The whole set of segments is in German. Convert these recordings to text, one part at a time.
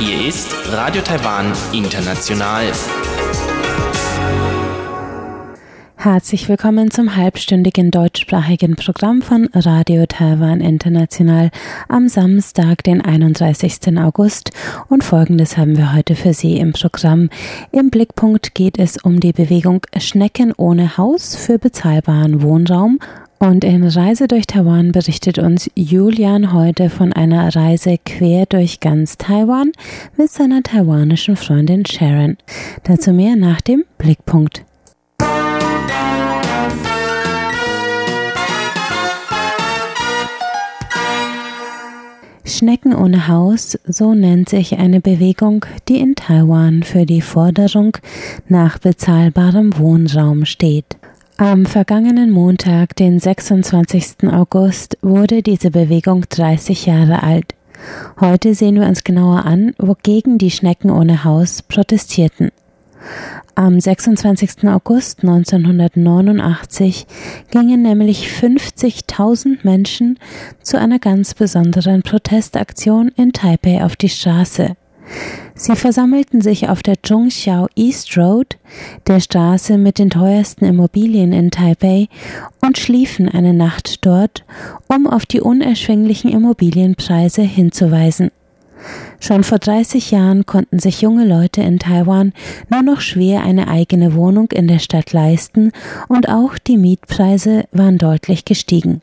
Hier ist Radio Taiwan International. Herzlich willkommen zum halbstündigen deutschsprachigen Programm von Radio Taiwan International am Samstag, den 31. August. Und folgendes haben wir heute für Sie im Programm. Im Blickpunkt geht es um die Bewegung Schnecken ohne Haus für bezahlbaren Wohnraum. Und in Reise durch Taiwan berichtet uns Julian heute von einer Reise quer durch ganz Taiwan mit seiner taiwanischen Freundin Sharon. Dazu mehr nach dem Blickpunkt. Schnecken ohne Haus, so nennt sich eine Bewegung, die in Taiwan für die Forderung nach bezahlbarem Wohnraum steht. Am vergangenen Montag, den 26. August, wurde diese Bewegung 30 Jahre alt. Heute sehen wir uns genauer an, wogegen die Schnecken ohne Haus protestierten. Am 26. August 1989 gingen nämlich 50.000 Menschen zu einer ganz besonderen Protestaktion in Taipei auf die Straße. Sie versammelten sich auf der Zhongxiao East Road, der Straße mit den teuersten Immobilien in Taipei, und schliefen eine Nacht dort, um auf die unerschwinglichen Immobilienpreise hinzuweisen. Schon vor 30 Jahren konnten sich junge Leute in Taiwan nur noch schwer eine eigene Wohnung in der Stadt leisten und auch die Mietpreise waren deutlich gestiegen.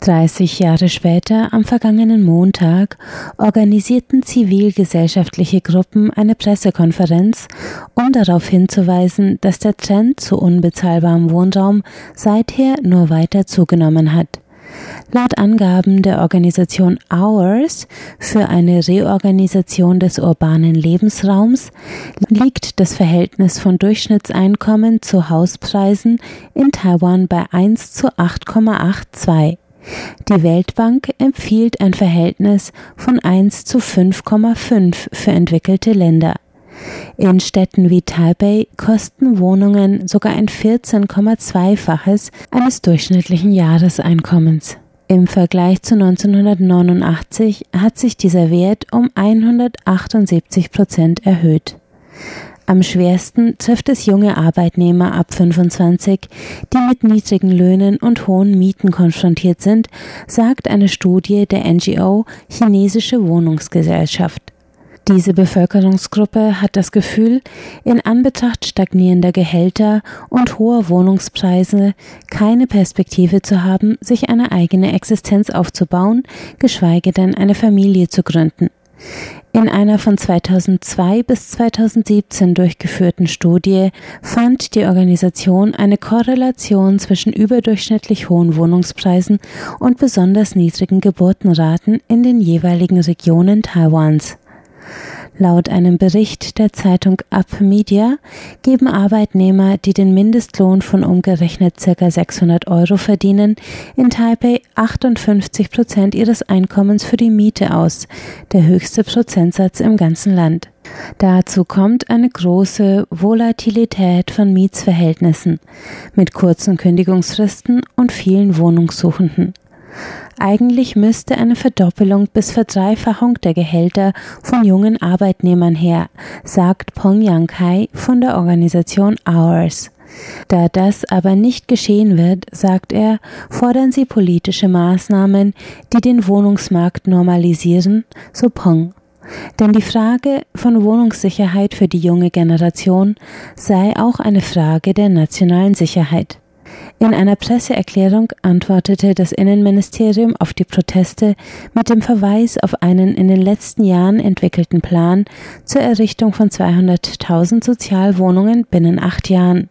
30 Jahre später, am vergangenen Montag, organisierten zivilgesellschaftliche Gruppen eine Pressekonferenz, um darauf hinzuweisen, dass der Trend zu unbezahlbarem Wohnraum seither nur weiter zugenommen hat. Laut Angaben der Organisation Hours für eine Reorganisation des urbanen Lebensraums liegt das Verhältnis von Durchschnittseinkommen zu Hauspreisen in Taiwan bei 1 zu 8,82. Die Weltbank empfiehlt ein Verhältnis von 1 zu 5,5 für entwickelte Länder. In Städten wie Taipei kosten Wohnungen sogar ein 14,2-faches eines durchschnittlichen Jahreseinkommens. Im Vergleich zu 1989 hat sich dieser Wert um 178 Prozent erhöht. Am schwersten trifft es junge Arbeitnehmer ab 25, die mit niedrigen Löhnen und hohen Mieten konfrontiert sind, sagt eine Studie der NGO Chinesische Wohnungsgesellschaft. Diese Bevölkerungsgruppe hat das Gefühl, in Anbetracht stagnierender Gehälter und hoher Wohnungspreise keine Perspektive zu haben, sich eine eigene Existenz aufzubauen, geschweige denn eine Familie zu gründen. In einer von 2002 bis 2017 durchgeführten Studie fand die Organisation eine Korrelation zwischen überdurchschnittlich hohen Wohnungspreisen und besonders niedrigen Geburtenraten in den jeweiligen Regionen Taiwans. Laut einem Bericht der Zeitung Up Media geben Arbeitnehmer, die den Mindestlohn von umgerechnet ca. 600 Euro verdienen, in Taipei 58 Prozent ihres Einkommens für die Miete aus, der höchste Prozentsatz im ganzen Land. Dazu kommt eine große Volatilität von Mietsverhältnissen mit kurzen Kündigungsfristen und vielen Wohnungssuchenden. Eigentlich müsste eine Verdoppelung bis Verdreifachung der Gehälter von jungen Arbeitnehmern her, sagt Peng Yangkai von der Organisation Hours. Da das aber nicht geschehen wird, sagt er, fordern sie politische Maßnahmen, die den Wohnungsmarkt normalisieren, so Peng. Denn die Frage von Wohnungssicherheit für die junge Generation sei auch eine Frage der nationalen Sicherheit. In einer Presseerklärung antwortete das Innenministerium auf die Proteste mit dem Verweis auf einen in den letzten Jahren entwickelten Plan zur Errichtung von 200.000 Sozialwohnungen binnen acht Jahren.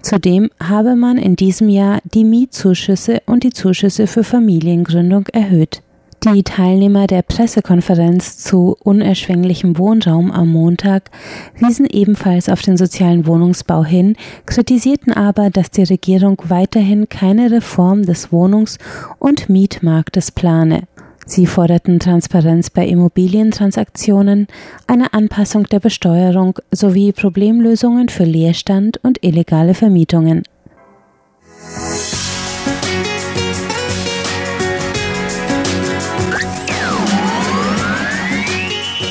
Zudem habe man in diesem Jahr die Mietzuschüsse und die Zuschüsse für Familiengründung erhöht. Die Teilnehmer der Pressekonferenz zu unerschwinglichem Wohnraum am Montag wiesen ebenfalls auf den sozialen Wohnungsbau hin, kritisierten aber, dass die Regierung weiterhin keine Reform des Wohnungs- und Mietmarktes plane. Sie forderten Transparenz bei Immobilientransaktionen, eine Anpassung der Besteuerung sowie Problemlösungen für Leerstand und illegale Vermietungen.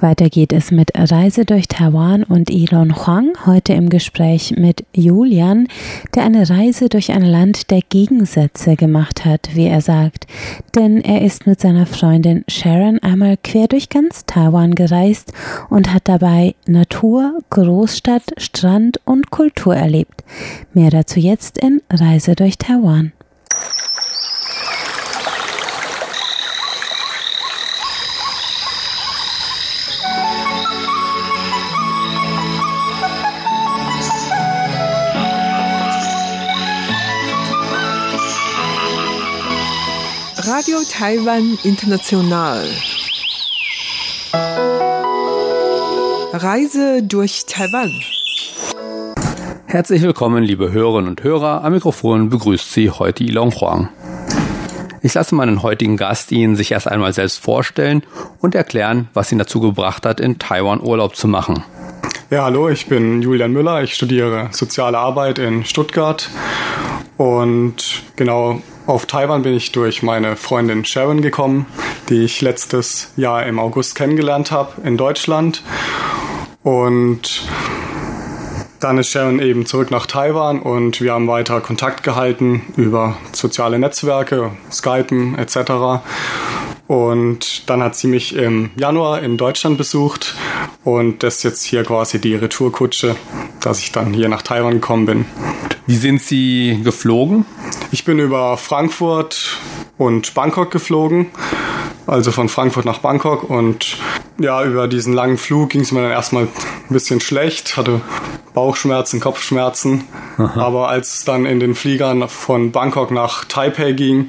Weiter geht es mit Reise durch Taiwan und Elon Huang, heute im Gespräch mit Julian, der eine Reise durch ein Land der Gegensätze gemacht hat, wie er sagt. Denn er ist mit seiner Freundin Sharon einmal quer durch ganz Taiwan gereist und hat dabei Natur, Großstadt, Strand und Kultur erlebt. Mehr dazu jetzt in Reise durch Taiwan. Radio Taiwan International. Reise durch Taiwan. Herzlich willkommen, liebe Hörerinnen und Hörer. Am Mikrofon begrüßt Sie heute Ilong Huang. Ich lasse meinen heutigen Gast Ihnen sich erst einmal selbst vorstellen und erklären, was ihn dazu gebracht hat, in Taiwan Urlaub zu machen. Ja, hallo, ich bin Julian Müller. Ich studiere Soziale Arbeit in Stuttgart. Und genau auf Taiwan bin ich durch meine Freundin Sharon gekommen, die ich letztes Jahr im August kennengelernt habe in Deutschland. Und dann ist Sharon eben zurück nach Taiwan und wir haben weiter Kontakt gehalten über soziale Netzwerke, Skypen etc. Und dann hat sie mich im Januar in Deutschland besucht und das ist jetzt hier quasi die Retourkutsche, dass ich dann hier nach Taiwan gekommen bin. Wie sind Sie geflogen? Ich bin über Frankfurt und Bangkok geflogen, also von Frankfurt nach Bangkok und ja, über diesen langen Flug ging es mir dann erstmal ein bisschen schlecht, hatte Bauchschmerzen, Kopfschmerzen, Aha. aber als es dann in den Fliegern von Bangkok nach Taipei ging,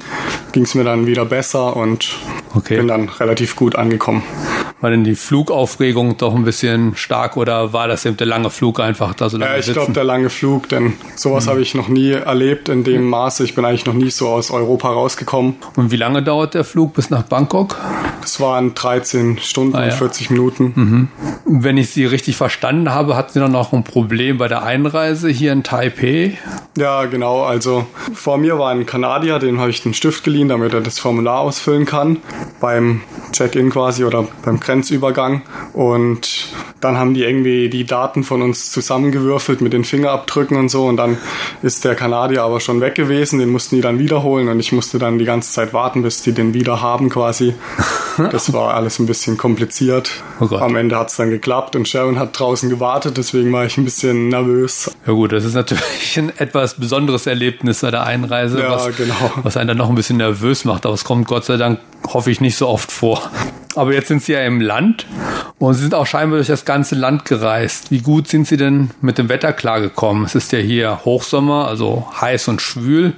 ging es mir dann wieder besser und okay. bin dann relativ gut angekommen. War denn die Flugaufregung doch ein bisschen stark oder war das eben der lange Flug einfach da so lange Ja, ich glaube der lange Flug, denn sowas mhm. habe ich noch nie erlebt in dem Maße. Ich bin eigentlich noch nie so aus Europa rausgekommen. Und wie lange dauert der Flug bis nach Bangkok? Das waren 13 Stunden ah, ja. und 40 Minuten. Mhm. Wenn ich Sie richtig verstanden habe, hatten Sie dann noch ein Problem bei der Einreise hier in Taipei? Ja, genau. Also vor mir war ein Kanadier, dem habe ich den Stift geliehen, damit er das Formular ausfüllen kann. Beim Check-in quasi oder beim Grenzübergang. Und dann haben die irgendwie die Daten von uns zusammengewürfelt mit den Fingerabdrücken und so. Und dann ist der Kanadier aber schon weg gewesen. Den mussten die dann wiederholen. Und ich musste dann die ganze Zeit warten, bis die den wieder haben quasi. Das war alles ein bisschen kompliziert. Oh Am Ende hat es dann geklappt und Sharon hat draußen gewartet. Deswegen war ich ein bisschen nervös. Ja gut, das ist natürlich ein etwas besonderes Erlebnis bei der Einreise, ja, was, genau. was einen dann noch ein bisschen nervös macht. Aber es kommt Gott sei Dank, hoffe ich, nicht so oft vor. Aber jetzt sind Sie ja im Land und Sie sind auch scheinbar durch das ganze Land gereist. Wie gut sind Sie denn mit dem Wetter klargekommen? Es ist ja hier Hochsommer, also heiß und schwül.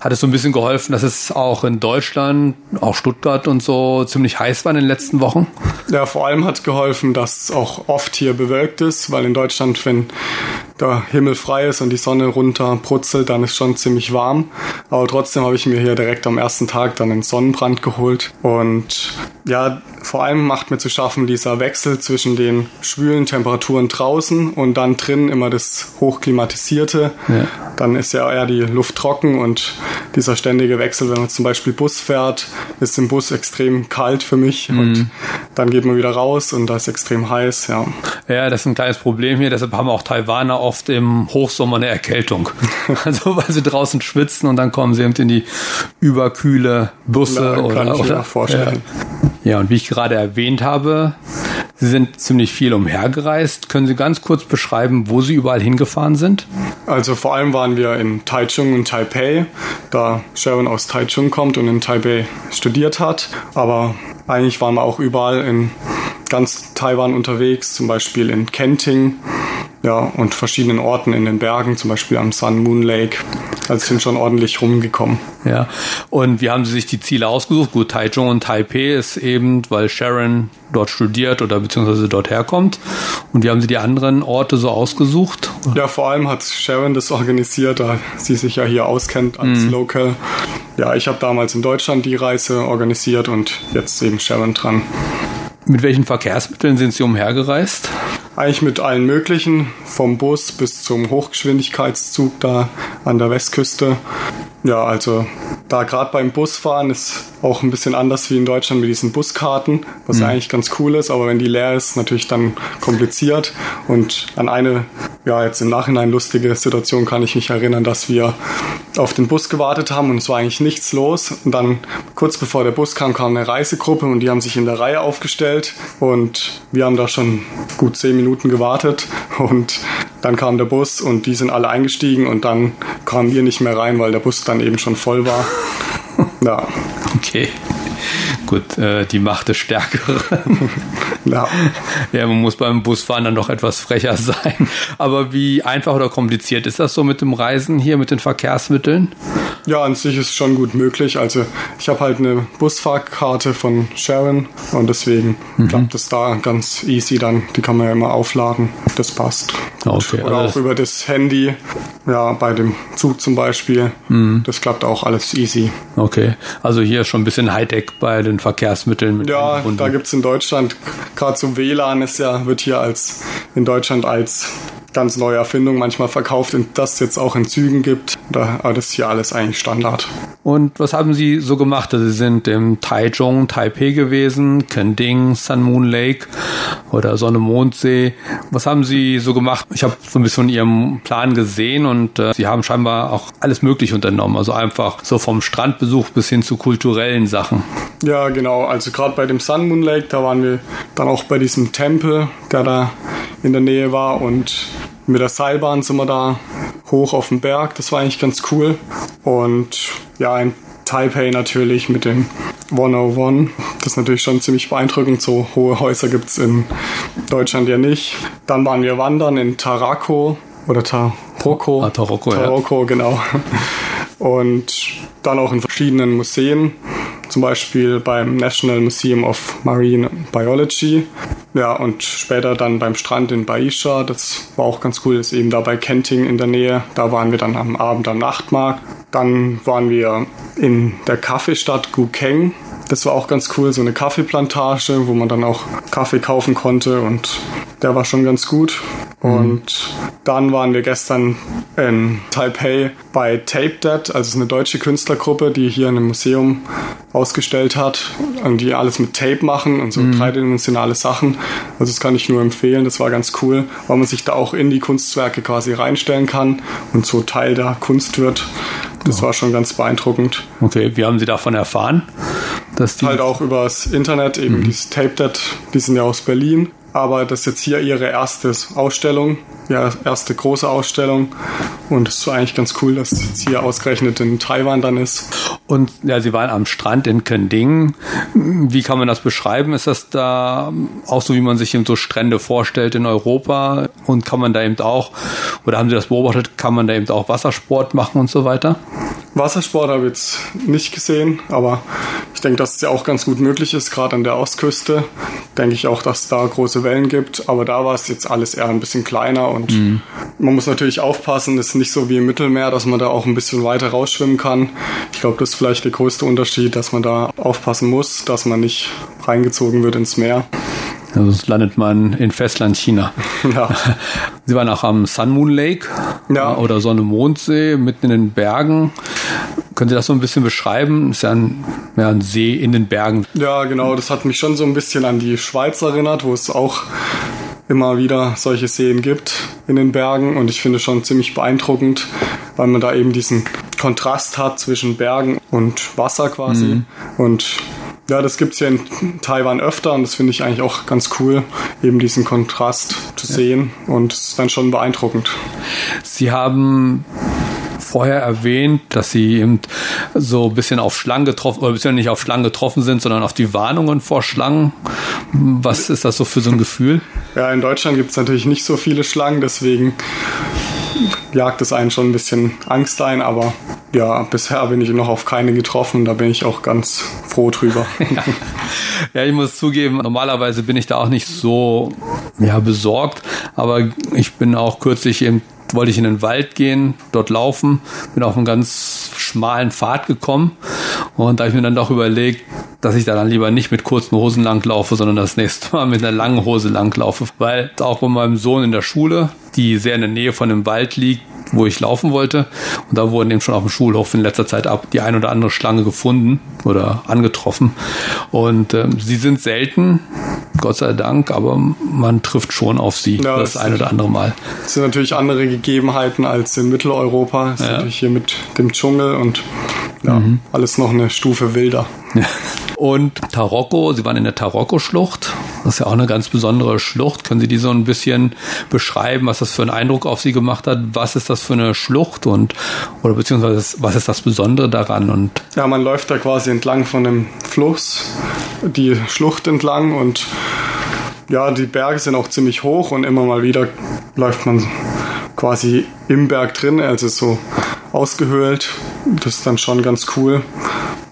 Hat es so ein bisschen geholfen, dass es auch in Deutschland, auch Stuttgart und so ziemlich heiß war in den letzten Wochen? Ja, vor allem hat geholfen, dass es auch oft hier bewölkt ist, weil in Deutschland, wenn der Himmel frei ist und die Sonne runter brutzelt, dann ist schon ziemlich warm. Aber trotzdem habe ich mir hier direkt am ersten Tag dann einen Sonnenbrand geholt. Und ja, vor allem macht mir zu schaffen dieser Wechsel zwischen den schwülen Temperaturen draußen und dann drin immer das hochklimatisierte. Ja. Dann ist ja eher die Luft trocken und dieser ständige Wechsel, wenn man zum Beispiel Bus fährt, ist im Bus extrem kalt für mich mhm. und dann geht man wieder raus und da ist extrem heiß, ja. Ja, das ist ein kleines Problem hier, deshalb haben auch Taiwaner oft im Hochsommer eine Erkältung. also weil sie draußen schwitzen und dann kommen sie eben in die überkühle Busse ja, oder, kann ich oder vorstellen. Ja. ja, und wie ich gerade erwähnt habe, Sie sind ziemlich viel umhergereist. Können Sie ganz kurz beschreiben, wo Sie überall hingefahren sind? Also vor allem waren wir in Taichung und Taipei, da Sharon aus Taichung kommt und in Taipei studiert hat. Aber eigentlich waren wir auch überall in ganz Taiwan unterwegs, zum Beispiel in Kenting, ja, und verschiedenen Orten in den Bergen, zum Beispiel am Sun Moon Lake. Also sind schon ordentlich rumgekommen. Ja, und wie haben Sie sich die Ziele ausgesucht? Gut, Taichung und Taipei ist eben, weil Sharon dort studiert oder beziehungsweise dort herkommt. Und wie haben Sie die anderen Orte so ausgesucht? Ja, vor allem hat Sharon das organisiert, da sie sich ja hier auskennt als mhm. Local. Ja, ich habe damals in Deutschland die Reise organisiert und jetzt eben Sharon dran. Mit welchen Verkehrsmitteln sind Sie umhergereist? eigentlich mit allen möglichen, vom Bus bis zum Hochgeschwindigkeitszug da an der Westküste. Ja, also da gerade beim Busfahren ist auch ein bisschen anders wie in Deutschland mit diesen Buskarten, was mhm. eigentlich ganz cool ist, aber wenn die leer ist, natürlich dann kompliziert. Und an eine, ja, jetzt im Nachhinein lustige Situation kann ich mich erinnern, dass wir auf den Bus gewartet haben und es war eigentlich nichts los. Und dann kurz bevor der Bus kam, kam eine Reisegruppe und die haben sich in der Reihe aufgestellt und wir haben da schon gut zehn Minuten gewartet und dann kam der Bus und die sind alle eingestiegen und dann kamen wir nicht mehr rein, weil der Bus dann eben schon voll war. ja. Okay. Gut, äh, die Macht ist stärkere. ja. ja, man muss beim Busfahren dann doch etwas frecher sein. Aber wie einfach oder kompliziert ist das so mit dem Reisen hier, mit den Verkehrsmitteln? Ja, an sich ist es schon gut möglich. Also ich habe halt eine Busfahrkarte von Sharon und deswegen mhm. klappt es da ganz easy dann. Die kann man ja immer aufladen. Das passt. Okay, Oder auch über das Handy, ja, bei dem Zug zum Beispiel. Mhm. Das klappt auch alles easy. Okay, also hier schon ein bisschen Hightech bei den Verkehrsmitteln. ja, da gibt es in Deutschland, gerade so WLAN ist ja, wird hier als in Deutschland als ganz neue Erfindung manchmal verkauft und das jetzt auch in Zügen gibt. Da, aber das ist hier alles eigentlich Standard. Und was haben Sie so gemacht? Also Sie sind im Taichung, Taipei gewesen, Kending, Sun Moon Lake oder Sonne Mondsee. Was haben Sie so gemacht? Ich habe so ein bisschen von Ihrem Plan gesehen und äh, Sie haben scheinbar auch alles Mögliche unternommen. Also einfach so vom Strandbesuch bis hin zu kulturellen Sachen. Ja, genau. Also gerade bei dem Sun Moon Lake, da waren wir dann auch bei diesem Tempel, der da in der Nähe war und mit der Seilbahn sind wir da hoch auf den Berg. Das war eigentlich ganz cool. Und ja, in Taipei natürlich mit dem 101. Das ist natürlich schon ziemlich beeindruckend. So hohe Häuser gibt es in Deutschland ja nicht. Dann waren wir wandern in Tarako oder Taroko. Ah, Taroko, Taroko, ja. genau. Und dann auch in verschiedenen Museen zum Beispiel beim National Museum of Marine Biology. Ja, und später dann beim Strand in Baisha. Das war auch ganz cool, das ist eben da bei Kenting in der Nähe. Da waren wir dann am Abend am Nachtmarkt. Dann waren wir in der Kaffeestadt Gukeng. Das war auch ganz cool, so eine Kaffeeplantage, wo man dann auch Kaffee kaufen konnte und der war schon ganz gut. Mhm. Und dann waren wir gestern in Taipei bei Tape Dead, also eine deutsche Künstlergruppe, die hier in einem Museum ausgestellt hat und die alles mit Tape machen und so mhm. dreidimensionale Sachen. Also das kann ich nur empfehlen, das war ganz cool, weil man sich da auch in die Kunstwerke quasi reinstellen kann und so Teil der Kunst wird. Das war schon ganz beeindruckend. Okay, wie haben Sie davon erfahren? Dass die halt auch übers Internet, eben mhm. dieses Tape Dead, die sind ja aus Berlin aber das ist jetzt hier ihre erste Ausstellung, ja, erste große Ausstellung. Und es ist eigentlich ganz cool, dass es hier ausgerechnet in Taiwan dann ist. Und ja, Sie waren am Strand in Kending. Wie kann man das beschreiben? Ist das da auch so, wie man sich eben so Strände vorstellt in Europa? Und kann man da eben auch, oder haben Sie das beobachtet, kann man da eben auch Wassersport machen und so weiter? Wassersport habe ich jetzt nicht gesehen, aber ich denke, dass es ja auch ganz gut möglich ist, gerade an der Ostküste. Denke ich auch, dass es da große Wellen gibt, aber da war es jetzt alles eher ein bisschen kleiner und mhm. man muss natürlich aufpassen, es ist nicht so wie im Mittelmeer, dass man da auch ein bisschen weiter rausschwimmen kann. Ich glaube, das ist vielleicht der größte Unterschied, dass man da aufpassen muss, dass man nicht reingezogen wird ins Meer. Also sonst landet man in Festland China. Ja. Sie waren auch am Sun Moon Lake ja. oder Sonne-Mondsee mitten in den Bergen. Können Sie das so ein bisschen beschreiben? Ist ja ein, ja ein See in den Bergen. Ja, genau. Das hat mich schon so ein bisschen an die Schweiz erinnert, wo es auch immer wieder solche Seen gibt in den Bergen und ich finde schon ziemlich beeindruckend, weil man da eben diesen Kontrast hat zwischen Bergen und Wasser quasi mhm. und ja, das gibt es ja in Taiwan öfter und das finde ich eigentlich auch ganz cool, eben diesen Kontrast zu sehen und es ist dann schon beeindruckend. Sie haben vorher erwähnt, dass sie eben so ein bisschen auf Schlangen getroffen, oder bisschen nicht auf Schlangen getroffen sind, sondern auf die Warnungen vor Schlangen. Was ist das so für so ein Gefühl? Ja, in Deutschland gibt es natürlich nicht so viele Schlangen, deswegen jagt es einen schon ein bisschen Angst ein, aber ja, bisher bin ich noch auf keine getroffen, da bin ich auch ganz froh drüber. ja. ja, ich muss zugeben, normalerweise bin ich da auch nicht so ja, besorgt, aber ich bin auch kürzlich eben wollte ich in den Wald gehen, dort laufen, bin auf einen ganz schmalen Pfad gekommen. Und da habe ich mir dann doch überlegt, dass ich da dann lieber nicht mit kurzen Hosen langlaufe, sondern das nächste Mal mit einer langen Hose langlaufe. Weil auch bei meinem Sohn in der Schule, die sehr in der Nähe von dem Wald liegt, wo ich laufen wollte. Und da wurden eben schon auf dem Schulhof in letzter Zeit ab die ein oder andere Schlange gefunden oder angetroffen. Und äh, sie sind selten, Gott sei Dank, aber man trifft schon auf sie ja, das, das ein oder andere Mal. Das sind natürlich andere Gegebenheiten als in Mitteleuropa. Das ja. ist natürlich hier mit dem Dschungel und ja, mhm. alles noch eine Stufe wilder. Und Tarokko, Sie waren in der Tarokko-Schlucht. Das ist ja auch eine ganz besondere Schlucht. Können Sie die so ein bisschen beschreiben, was das für einen Eindruck auf Sie gemacht hat? Was ist das für eine Schlucht und oder beziehungsweise was ist das Besondere daran? Und ja, man läuft da quasi entlang von dem Fluss, die Schlucht entlang und ja, die Berge sind auch ziemlich hoch und immer mal wieder läuft man quasi im Berg drin, also so ausgehöhlt. Das ist dann schon ganz cool.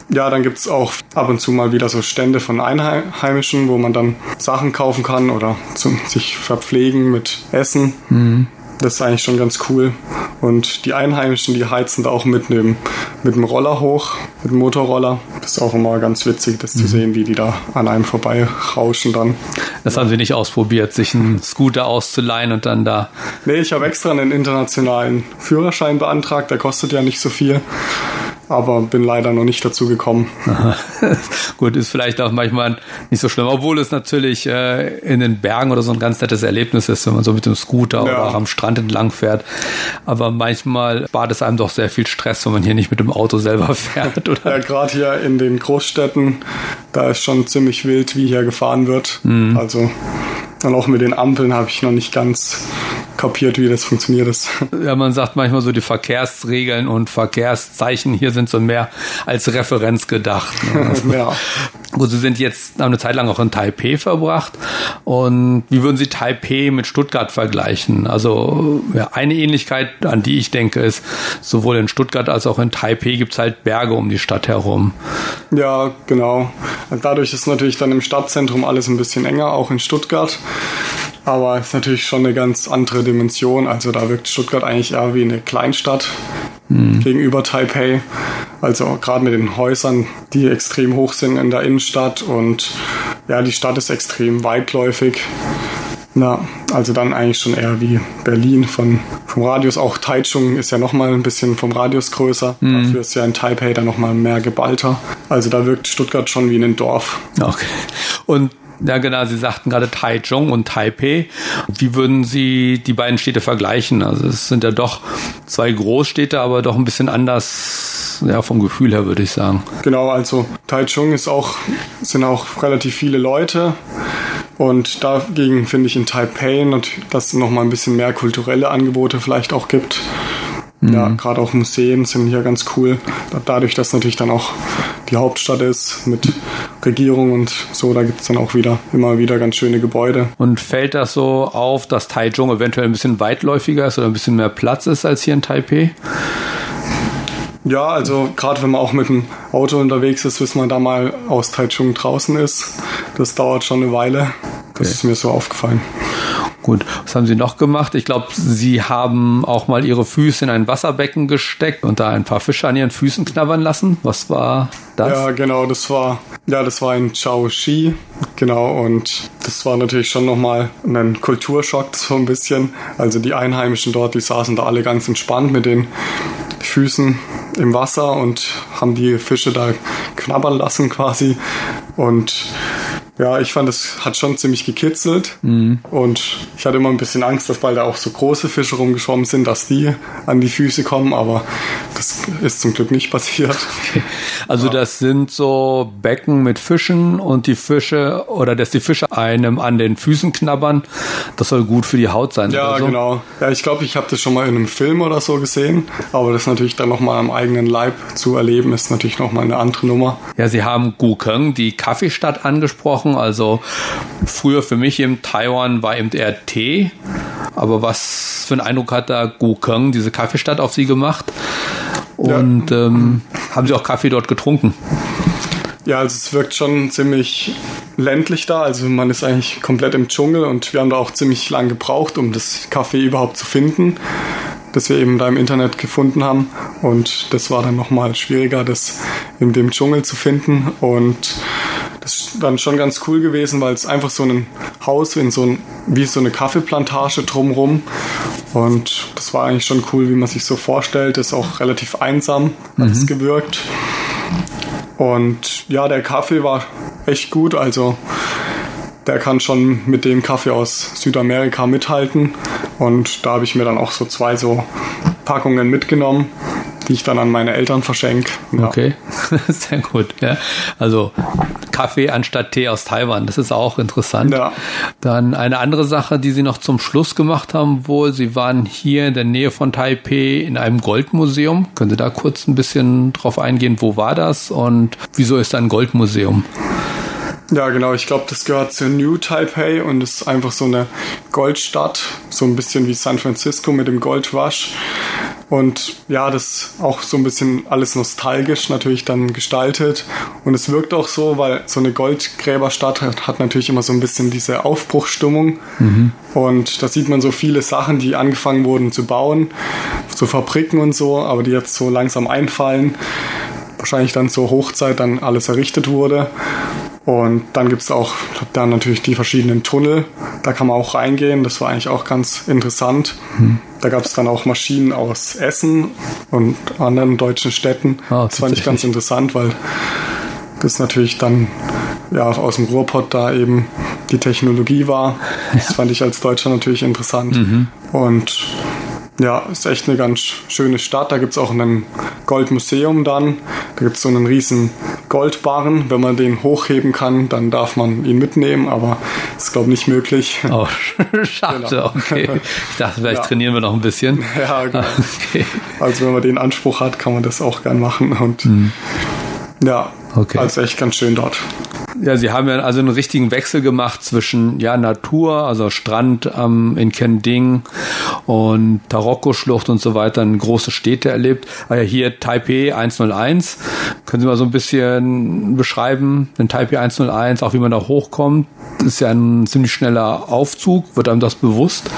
Ja, dann gibt es auch ab und zu mal wieder so Stände von Einheimischen, wo man dann Sachen kaufen kann oder zum, sich verpflegen mit Essen. Mhm. Das ist eigentlich schon ganz cool. Und die Einheimischen, die heizen da auch mit dem, mit dem Roller hoch, mit dem Motorroller. Das ist auch immer ganz witzig, das mhm. zu sehen, wie die da an einem vorbei rauschen dann. Das haben Sie nicht ausprobiert, sich einen Scooter auszuleihen und dann da. Nee, ich habe extra einen internationalen Führerschein beantragt, der kostet ja nicht so viel aber bin leider noch nicht dazu gekommen. Gut, ist vielleicht auch manchmal nicht so schlimm, obwohl es natürlich äh, in den Bergen oder so ein ganz nettes Erlebnis ist, wenn man so mit dem Scooter ja. oder auch am Strand entlang fährt. Aber manchmal spart es einem doch sehr viel Stress, wenn man hier nicht mit dem Auto selber fährt. Oder? Ja, gerade hier in den Großstädten, da ist schon ziemlich wild, wie hier gefahren wird. Mhm. Also und auch mit den Ampeln habe ich noch nicht ganz kapiert, wie das funktioniert ist. Ja, man sagt manchmal so, die Verkehrsregeln und Verkehrszeichen hier sind so mehr als Referenz gedacht. Ne? ja. Gut, Sie sind jetzt eine Zeit lang auch in Taipei verbracht. Und wie würden Sie Taipei mit Stuttgart vergleichen? Also ja, eine Ähnlichkeit, an die ich denke, ist, sowohl in Stuttgart als auch in Taipei gibt es halt Berge um die Stadt herum. Ja, genau. Dadurch ist natürlich dann im Stadtzentrum alles ein bisschen enger, auch in Stuttgart. Aber es ist natürlich schon eine ganz andere Dimension. Also da wirkt Stuttgart eigentlich eher wie eine Kleinstadt mhm. gegenüber Taipei. Also gerade mit den Häusern, die extrem hoch sind in der Innenstadt und ja, die Stadt ist extrem weitläufig. Na, also dann eigentlich schon eher wie Berlin von, vom Radius. Auch Taichung ist ja nochmal ein bisschen vom Radius größer. Mhm. Dafür ist ja in Taipei dann nochmal mehr geballter. Also da wirkt Stuttgart schon wie ein Dorf. Okay. Und ja, genau. Sie sagten gerade Taichung und Taipei. Wie würden Sie die beiden Städte vergleichen? Also es sind ja doch zwei Großstädte, aber doch ein bisschen anders, ja, vom Gefühl her würde ich sagen. Genau, also Taichung ist auch, sind auch relativ viele Leute. Und dagegen finde ich in Taipei, dass es nochmal ein bisschen mehr kulturelle Angebote vielleicht auch gibt. Mhm. Ja, gerade auch Museen sind hier ganz cool. Dadurch, dass natürlich dann auch die Hauptstadt ist mit Regierung und so, da gibt es dann auch wieder immer wieder ganz schöne Gebäude. Und fällt das so auf, dass Taichung eventuell ein bisschen weitläufiger ist oder ein bisschen mehr Platz ist als hier in Taipei? Ja, also gerade wenn man auch mit dem Auto unterwegs ist, bis man da mal aus Taichung draußen ist, das dauert schon eine Weile. Das okay. ist mir so aufgefallen. Gut, was haben Sie noch gemacht? Ich glaube, Sie haben auch mal Ihre Füße in ein Wasserbecken gesteckt und da ein paar Fische an Ihren Füßen knabbern lassen. Was war das? Ja, genau, das war, ja, das war ein Chao Shi. Genau, und das war natürlich schon nochmal ein Kulturschock so ein bisschen. Also die Einheimischen dort, die saßen da alle ganz entspannt mit den Füßen im Wasser und haben die Fische da knabbern lassen quasi. Und ja, ich fand, es hat schon ziemlich gekitzelt. Mhm. Und ich hatte immer ein bisschen Angst, dass bald auch so große Fische rumgeschwommen sind, dass die an die Füße kommen. Aber das ist zum Glück nicht passiert. Okay. Also ja. das sind so Becken mit Fischen und die Fische oder dass die Fische einem an den Füßen knabbern, das soll gut für die Haut sein. Ja, so. genau. Ja, ich glaube, ich habe das schon mal in einem Film oder so gesehen. Aber das natürlich dann nochmal am eigenen Leib zu erleben, ist natürlich nochmal eine andere Nummer. Ja, Sie haben Gukeng, die Kaffeestadt, angesprochen gesprochen. Also früher für mich im Taiwan war eben eher Tee. Aber was für einen Eindruck hat da Gukeng, diese Kaffeestadt, auf Sie gemacht? Und ja. ähm, haben Sie auch Kaffee dort getrunken? Ja, also es wirkt schon ziemlich ländlich da. Also man ist eigentlich komplett im Dschungel und wir haben da auch ziemlich lang gebraucht, um das Kaffee überhaupt zu finden. das wir eben da im Internet gefunden haben. Und das war dann nochmal schwieriger, das in dem Dschungel zu finden. Und das ist dann schon ganz cool gewesen, weil es einfach so ein Haus in so ein, wie so eine Kaffeeplantage drumrum. Und das war eigentlich schon cool, wie man sich so vorstellt. Das ist auch relativ einsam, hat mhm. es gewirkt. Und ja, der Kaffee war echt gut. Also der kann schon mit dem Kaffee aus Südamerika mithalten. Und da habe ich mir dann auch so zwei so Packungen mitgenommen, die ich dann an meine Eltern verschenke. Ja. Okay, sehr gut. Ja. Also Kaffee anstatt Tee aus Taiwan, das ist auch interessant. Ja. Dann eine andere Sache, die Sie noch zum Schluss gemacht haben, wohl, Sie waren hier in der Nähe von Taipei in einem Goldmuseum. Können Sie da kurz ein bisschen drauf eingehen, wo war das und wieso ist da ein Goldmuseum? Ja, genau. Ich glaube, das gehört zu New Taipei und ist einfach so eine Goldstadt, so ein bisschen wie San Francisco mit dem Goldrush. Und ja, das auch so ein bisschen alles nostalgisch natürlich dann gestaltet. Und es wirkt auch so, weil so eine Goldgräberstadt hat, hat natürlich immer so ein bisschen diese Aufbruchsstimmung. Mhm. Und da sieht man so viele Sachen, die angefangen wurden zu bauen, so Fabriken und so, aber die jetzt so langsam einfallen. Wahrscheinlich dann zur Hochzeit dann alles errichtet wurde. Und dann gibt es auch dann natürlich die verschiedenen Tunnel. Da kann man auch reingehen. Das war eigentlich auch ganz interessant. Mhm. Da gab es dann auch Maschinen aus Essen und anderen deutschen Städten. Ah, das fand ich ganz interessant, weil das natürlich dann ja aus dem Ruhrpott da eben die Technologie war. Das fand ich als Deutscher natürlich interessant. Mhm. Und ja, ist echt eine ganz schöne Stadt. Da gibt es auch ein Goldmuseum dann. Da gibt es so einen riesen Goldbarren. Wenn man den hochheben kann, dann darf man ihn mitnehmen, aber ist, glaube ich, nicht möglich. Oh, schade, genau. okay. Ich dachte, vielleicht ja. trainieren wir noch ein bisschen. Ja, genau. Okay. Also wenn man den Anspruch hat, kann man das auch gern machen. Und mhm. ja, okay. also echt ganz schön dort. Ja, Sie haben ja also einen richtigen Wechsel gemacht zwischen ja Natur, also Strand ähm, in Kending und Taroko-Schlucht und so weiter, große Städte erlebt. Aber hier Taipei 101. Können Sie mal so ein bisschen beschreiben, den Taipei 101, auch wie man da hochkommt? Das ist ja ein ziemlich schneller Aufzug. Wird einem das bewusst?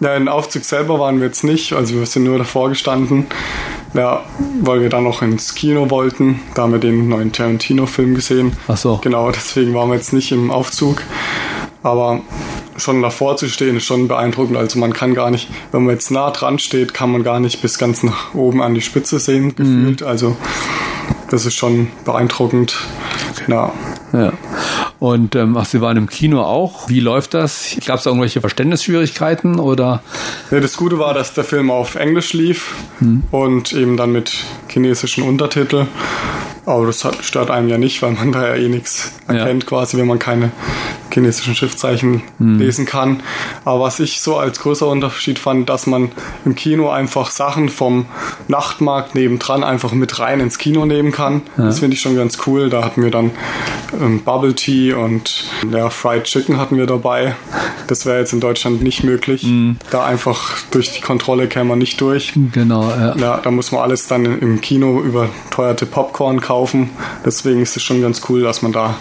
Ja, in Aufzug selber waren wir jetzt nicht, also wir sind nur davor gestanden. Ja, weil wir dann noch ins Kino wollten. Da haben wir den neuen Tarantino-Film gesehen. Ach so. Genau, deswegen waren wir jetzt nicht im Aufzug. Aber schon davor zu stehen ist schon beeindruckend. Also man kann gar nicht, wenn man jetzt nah dran steht, kann man gar nicht bis ganz nach oben an die Spitze sehen, gefühlt. Mhm. Also das ist schon beeindruckend. Okay. Ja. ja. Und ähm, ach, Sie waren im Kino auch. Wie läuft das? Gab es irgendwelche Verständnisschwierigkeiten oder? Ja, das Gute war, dass der Film auf Englisch lief hm. und eben dann mit chinesischen Untertiteln. Aber das hat, stört einem ja nicht, weil man da ja eh nichts erkennt, ja. quasi, wenn man keine chinesischen Schriftzeichen hm. lesen kann. Aber was ich so als größer Unterschied fand, dass man im Kino einfach Sachen vom Nachtmarkt nebendran einfach mit rein ins Kino nehmen kann. Ja. Das finde ich schon ganz cool. Da hatten wir dann ähm, Bubble Tea und ja, Fried Chicken hatten wir dabei. Das wäre jetzt in Deutschland nicht möglich. Mhm. Da einfach durch die Kontrolle käme man nicht durch. Genau, ja. ja. Da muss man alles dann im Kino überteuerte Popcorn kaufen. Deswegen ist es schon ganz cool, dass man da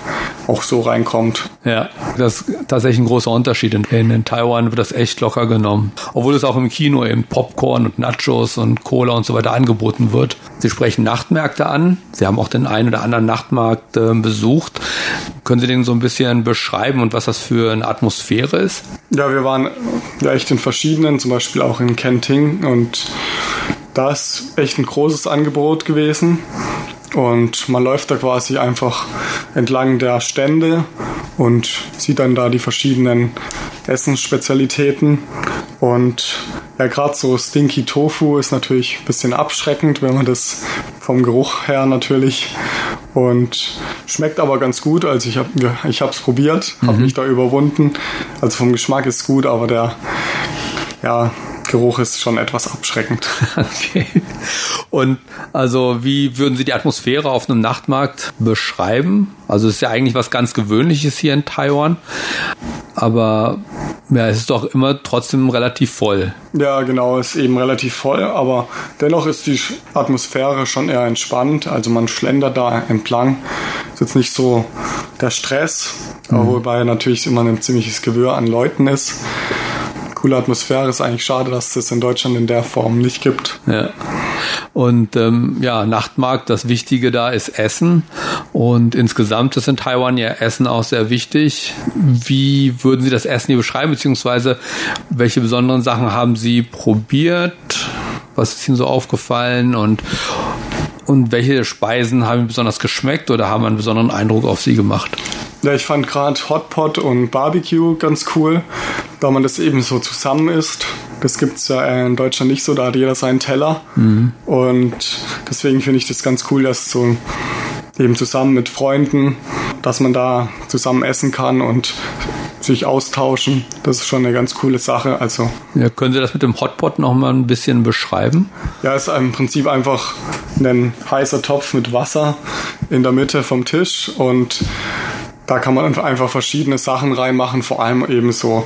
auch so reinkommt. Ja, das ist tatsächlich ein großer Unterschied. In, in Taiwan wird das echt locker genommen. Obwohl es auch im Kino eben Popcorn und Nachos und Cola und so weiter angeboten wird. Sie sprechen Nachtmärkte an. Sie haben auch den einen oder anderen Nachtmarkt äh, besucht. Können Sie den so ein bisschen beschreiben und was das für eine Atmosphäre ist? Ja, wir waren ja echt in verschiedenen, zum Beispiel auch in Kenting und da ist echt ein großes Angebot gewesen. Und man läuft da quasi einfach entlang der Stände und sieht dann da die verschiedenen Essensspezialitäten. Und ja, gerade so Stinky Tofu ist natürlich ein bisschen abschreckend, wenn man das vom Geruch her natürlich. Und schmeckt aber ganz gut. Also ich habe ich es probiert, habe mhm. mich da überwunden. Also vom Geschmack ist gut, aber der ja, Geruch ist schon etwas abschreckend. Okay. Und also, wie würden Sie die Atmosphäre auf einem Nachtmarkt beschreiben? Also, es ist ja eigentlich was ganz Gewöhnliches hier in Taiwan. Aber ja, es ist doch immer trotzdem relativ voll. Ja, genau, es ist eben relativ voll, aber dennoch ist die Atmosphäre schon eher entspannt. Also man schlendert da entlang. Ist jetzt nicht so der Stress, mhm. wobei natürlich immer ein ziemliches Gewirr an Leuten ist. Coole Atmosphäre. Ist eigentlich schade, dass es das in Deutschland in der Form nicht gibt. Ja. Und ähm, ja, Nachtmarkt, das Wichtige da ist Essen. Und insgesamt ist in Taiwan ja Essen auch sehr wichtig. Wie würden Sie das Essen hier beschreiben, beziehungsweise welche besonderen Sachen haben Sie probiert? Was ist Ihnen so aufgefallen und und welche Speisen haben besonders geschmeckt oder haben einen besonderen Eindruck auf Sie gemacht? Ja, ich fand gerade Hotpot und Barbecue ganz cool, da man das eben so zusammen isst. Das gibt es ja in Deutschland nicht so, da hat jeder seinen Teller. Mhm. Und deswegen finde ich das ganz cool, dass so eben zusammen mit Freunden, dass man da zusammen essen kann und sich austauschen. Das ist schon eine ganz coole Sache. Also ja, können Sie das mit dem Hotpot noch mal ein bisschen beschreiben? Ja, es ist im Prinzip einfach ein heißer Topf mit Wasser in der Mitte vom Tisch und da kann man einfach verschiedene Sachen reinmachen, vor allem eben so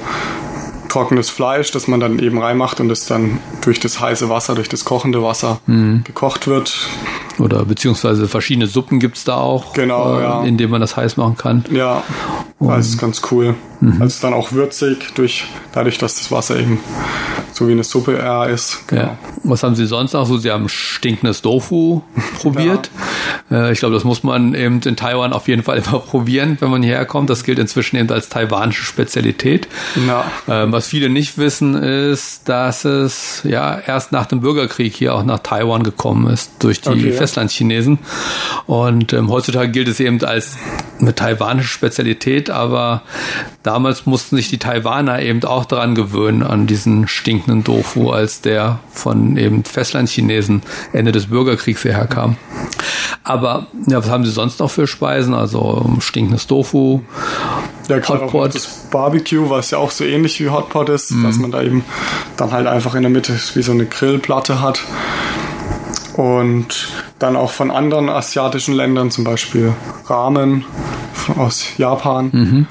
trockenes Fleisch, das man dann eben reinmacht und das dann durch das heiße Wasser, durch das kochende Wasser mhm. gekocht wird. Oder beziehungsweise verschiedene Suppen gibt es da auch, genau, äh, ja. in denen man das heiß machen kann. Ja, das ist ganz cool. Mhm. Also ist dann auch würzig, durch, dadurch, dass das Wasser eben so wie eine Suppe eher ist. Genau. Ja. Was haben Sie sonst noch so? Sie haben stinkendes Tofu probiert. ja. Äh, ich glaube, das muss man eben in Taiwan auf jeden Fall immer probieren, wenn man hierher kommt. Das gilt inzwischen eben als taiwanische Spezialität. Ja. Ähm, was viele nicht wissen, ist, dass es ja erst nach dem Bürgerkrieg hier auch nach Taiwan gekommen ist durch die okay. Festlandchinesen. Und ähm, heutzutage gilt es eben als eine taiwanische Spezialität, aber damals mussten sich die Taiwaner eben auch daran gewöhnen, an diesen stinkenden Tofu, als der von eben Festlandchinesen Ende des Bürgerkriegs hierher kam. Aber ja, was haben sie sonst noch für Speisen? Also stinkendes Tofu, ja, Hotpot. Das Barbecue, was ja auch so ähnlich wie Hotpot ist, mm. dass man da eben dann halt einfach in der Mitte wie so eine Grillplatte hat. Und dann auch von anderen asiatischen Ländern, zum Beispiel Ramen aus Japan. Mhm.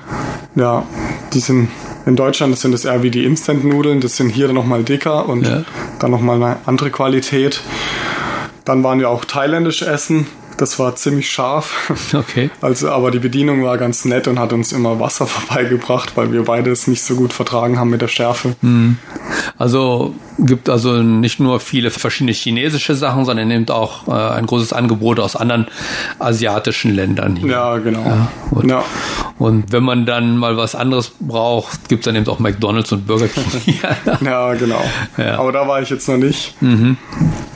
Ja, die sind in Deutschland sind es eher wie die Instant-Nudeln, das sind hier dann nochmal dicker und ja. dann nochmal eine andere Qualität. Dann waren wir auch thailändisch essen. Das war ziemlich scharf. Okay. Also, aber die Bedienung war ganz nett und hat uns immer Wasser vorbeigebracht, weil wir beide es nicht so gut vertragen haben mit der Schärfe. Mhm. Also gibt also nicht nur viele verschiedene chinesische Sachen, sondern nimmt auch äh, ein großes Angebot aus anderen asiatischen Ländern hier. Ja, genau. Ja, und, ja. und wenn man dann mal was anderes braucht, gibt es dann eben auch McDonalds und Burger King. ja, genau. Ja. Aber da war ich jetzt noch nicht. Mhm.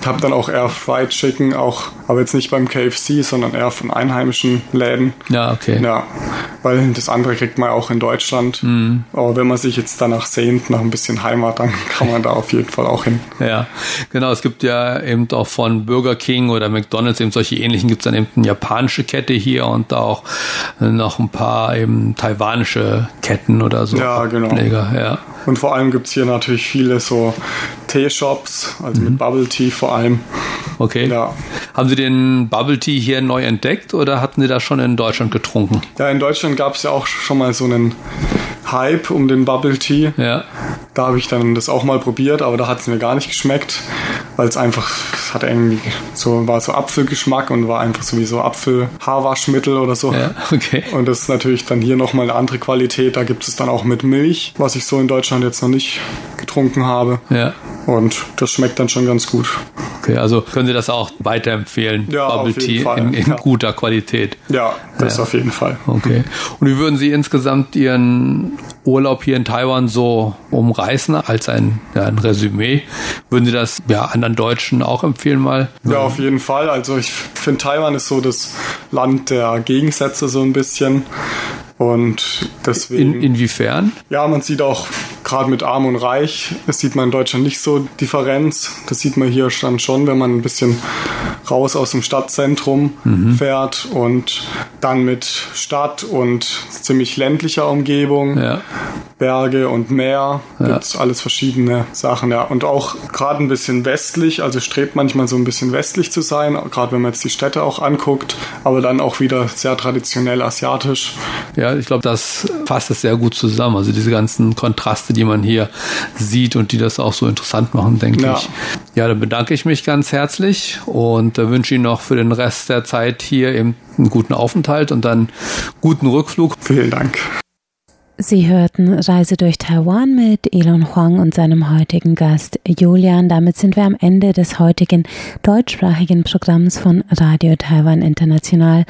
Habe dann auch eher Fried Chicken, auch, aber jetzt nicht beim KFC, sondern eher von einheimischen Läden. Ja, okay. Ja, weil das andere kriegt man auch in Deutschland. Mhm. Aber wenn man sich jetzt danach sehnt, nach ein bisschen Heimat, dann kann man da auf jeden Fall auch hin. Ja, genau. Es gibt ja eben auch von Burger King oder McDonalds eben solche ähnlichen, gibt es dann eben eine japanische Kette hier und da auch noch ein paar eben taiwanische Ketten oder so. Ja, genau. Ja. Und vor allem gibt es hier natürlich viele so Teeshops, also mhm. mit Bubble Tea vor allem. Okay. Ja. Haben Sie den Bubble Tea hier neu entdeckt oder hatten Sie das schon in Deutschland getrunken? Ja, in Deutschland gab es ja auch schon mal so einen Hype um den Bubble Tea. Ja. Da habe ich dann das auch mal probiert, aber da hat es mir gar nicht geschmeckt, weil es einfach, es hat irgendwie so, war so Apfelgeschmack und war einfach sowieso Apfel-Haarwaschmittel oder so. Ja, okay. Und das ist natürlich dann hier nochmal eine andere Qualität. Da gibt es dann auch mit Milch, was ich so in Deutschland jetzt noch nicht getrunken habe. Ja. Und das schmeckt dann schon ganz gut. Okay, also können Sie das auch weiterempfehlen? Ja, Bubble Tea Fall. in, in ja. guter Qualität. Ja, das ja. auf jeden Fall. Okay. Und wie würden Sie insgesamt Ihren Urlaub hier in Taiwan so umreißen als ein, ja, ein Resümee? Würden Sie das ja, anderen Deutschen auch empfehlen mal? Ja, auf jeden Fall. Also ich finde Taiwan ist so das Land der Gegensätze so ein bisschen. Und deswegen. In, inwiefern? Ja, man sieht auch gerade mit Arm und Reich, das sieht man in Deutschland nicht so Differenz. Das sieht man hier dann schon, wenn man ein bisschen raus aus dem Stadtzentrum mhm. fährt und dann mit Stadt und ziemlich ländlicher Umgebung, ja. Berge und Meer, ja. gibt alles verschiedene Sachen. Ja. Und auch gerade ein bisschen westlich, also strebt manchmal so ein bisschen westlich zu sein, gerade wenn man jetzt die Städte auch anguckt, aber dann auch wieder sehr traditionell asiatisch. Ja, ich glaube, das fasst es sehr gut zusammen. Also diese ganzen Kontraste, die man hier sieht und die das auch so interessant machen, denke ja. ich. Ja, dann bedanke ich mich ganz herzlich und äh, wünsche Ihnen noch für den Rest der Zeit hier eben einen guten Aufenthalt und dann guten Rückflug. Vielen Dank. Sie hörten Reise durch Taiwan mit Elon Huang und seinem heutigen Gast Julian. Damit sind wir am Ende des heutigen deutschsprachigen Programms von Radio Taiwan International.